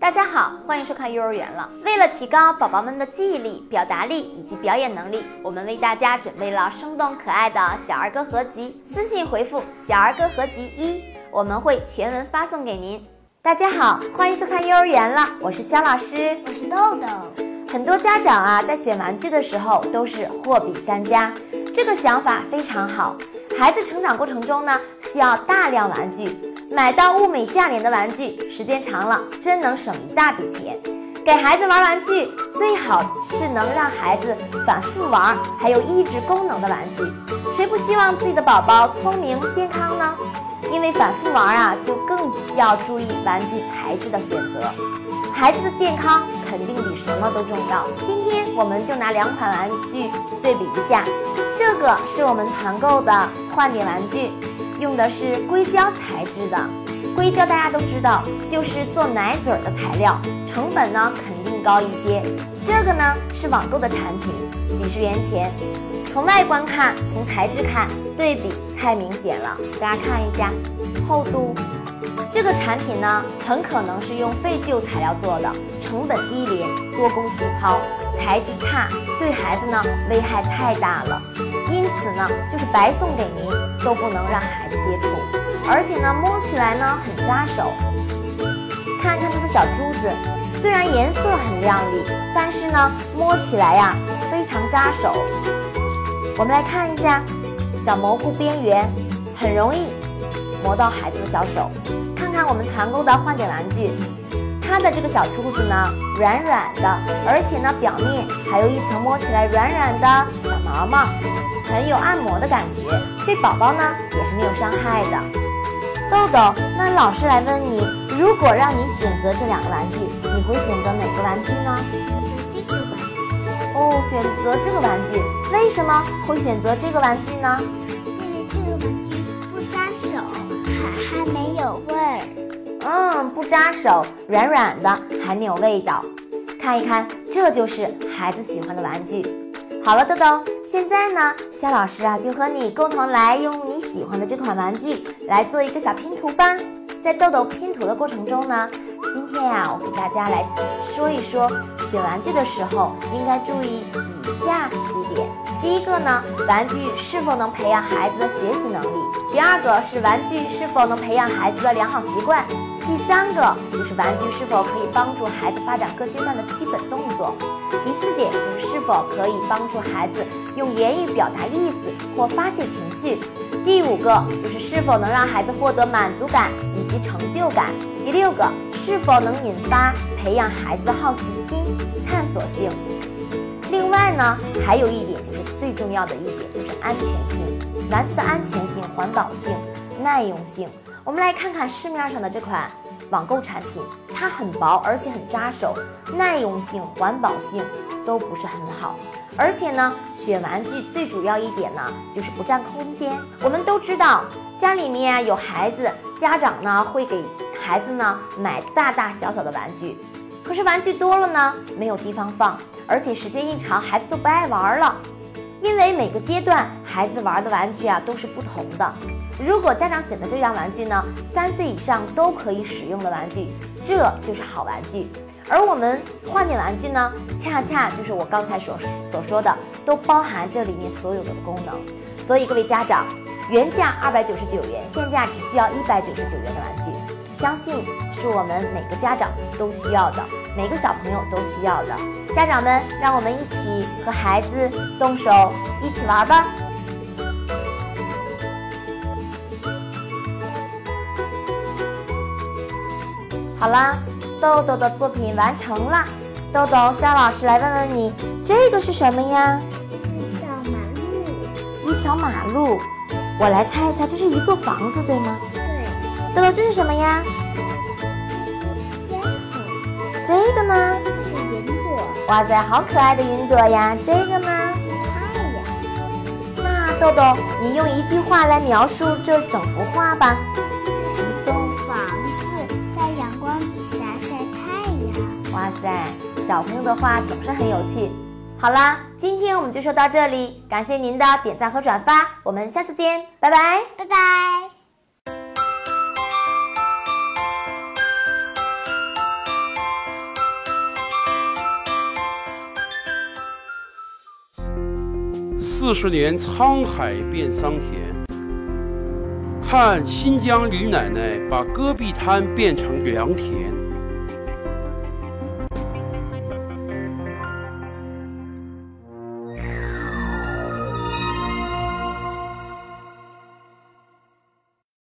大家好，欢迎收看幼儿园了。为了提高宝宝们的记忆力、表达力以及表演能力，我们为大家准备了生动可爱的小儿歌合集。私信回复“小儿歌合集一”，我们会全文发送给您。大家好，欢迎收看幼儿园了，我是肖老师，我是豆豆。很多家长啊，在选玩具的时候都是货比三家，这个想法非常好。孩子成长过程中呢，需要大量玩具。买到物美价廉的玩具，时间长了真能省一大笔钱。给孩子玩玩具，最好是能让孩子反复玩，还有益智功能的玩具。谁不希望自己的宝宝聪明健康呢？因为反复玩啊，就更要注意玩具材质的选择。孩子的健康肯定比什么都重要。今天我们就拿两款玩具对比一下，这个是我们团购的换点玩具。用的是硅胶材质的，硅胶大家都知道，就是做奶嘴的材料，成本呢肯定高一些。这个呢是网购的产品，几十元钱。从外观看，从材质看，对比太明显了。大家看一下厚度，这个产品呢很可能是用废旧材料做的，成本低廉，多工粗糙，材质差，对孩子呢危害太大了。因此呢，就是白送给您都不能让孩子接触，而且呢，摸起来呢很扎手。看看它的小珠子，虽然颜色很亮丽，但是呢，摸起来呀非常扎手。我们来看一下，小蘑菇边缘，很容易磨到孩子的小手。看看我们团购的换点玩具，它的这个小珠子呢软软的，而且呢表面还有一层摸起来软软的小毛毛。很有按摩的感觉，对宝宝呢也是没有伤害的。豆豆，那老师来问你，如果让你选择这两个玩具，你会选择哪个玩具呢？这个玩具。哦，选择这个玩具，为什么会选择这个玩具呢？因为这个玩具不扎手，还还没有不扎手，软软的，还没有味道。看一看，这就是孩子喜欢的玩具。好了，豆豆。现在呢，肖老师啊，就和你共同来用你喜欢的这款玩具来做一个小拼图吧。在豆豆拼图的过程中呢，今天呀，我给大家来说一说选玩具的时候应该注意以下几点。第一个呢，玩具是否能培养孩子的学习能力；第二个是玩具是否能培养孩子的良好习惯；第三个就是玩具是否可以帮助孩子发展各阶段的基本动作；第四点就是是否可以帮助孩子。用言语表达意思或发泄情绪。第五个就是是否能让孩子获得满足感以及成就感。第六个是否能引发培养孩子的好奇心、探索性。另外呢，还有一点就是最重要的一点就是安全性，玩具的安全性、环保性、耐用性。我们来看看市面上的这款网购产品，它很薄而且很扎手，耐用性、环保性都不是很好。而且呢，选玩具最主要一点呢，就是不占空间。我们都知道，家里面有孩子，家长呢会给孩子呢买大大小小的玩具，可是玩具多了呢，没有地方放，而且时间一长，孩子都不爱玩了。因为每个阶段孩子玩的玩具啊都是不同的。如果家长选的这样玩具呢，三岁以上都可以使用的玩具，这就是好玩具。而我们换点玩具呢，恰恰就是我刚才所所说的，都包含这里面所有的功能。所以各位家长，原价二百九十九元，现价只需要一百九十九元的玩具，相信是我们每个家长都需要的，每个小朋友都需要的。家长们，让我们一起和孩子动手一起玩吧。好啦。豆豆的作品完成啦，豆豆，肖老师来问问你，这个是什么呀？一条马路。一条马路，我来猜一猜，这是一座房子，对吗？对。豆豆，这是什么呀？烟筒。这个呢？是云朵。哇塞，好可爱的云朵呀！这个呢？是太阳。那豆豆，你用一句话来描述这整幅画吧。哇塞小朋友的话总是很有趣好啦今天我们就说到这里感谢您的点赞和转发我们下次见拜拜拜拜。四十年沧海变桑田看新疆李奶奶把戈壁滩变成良田。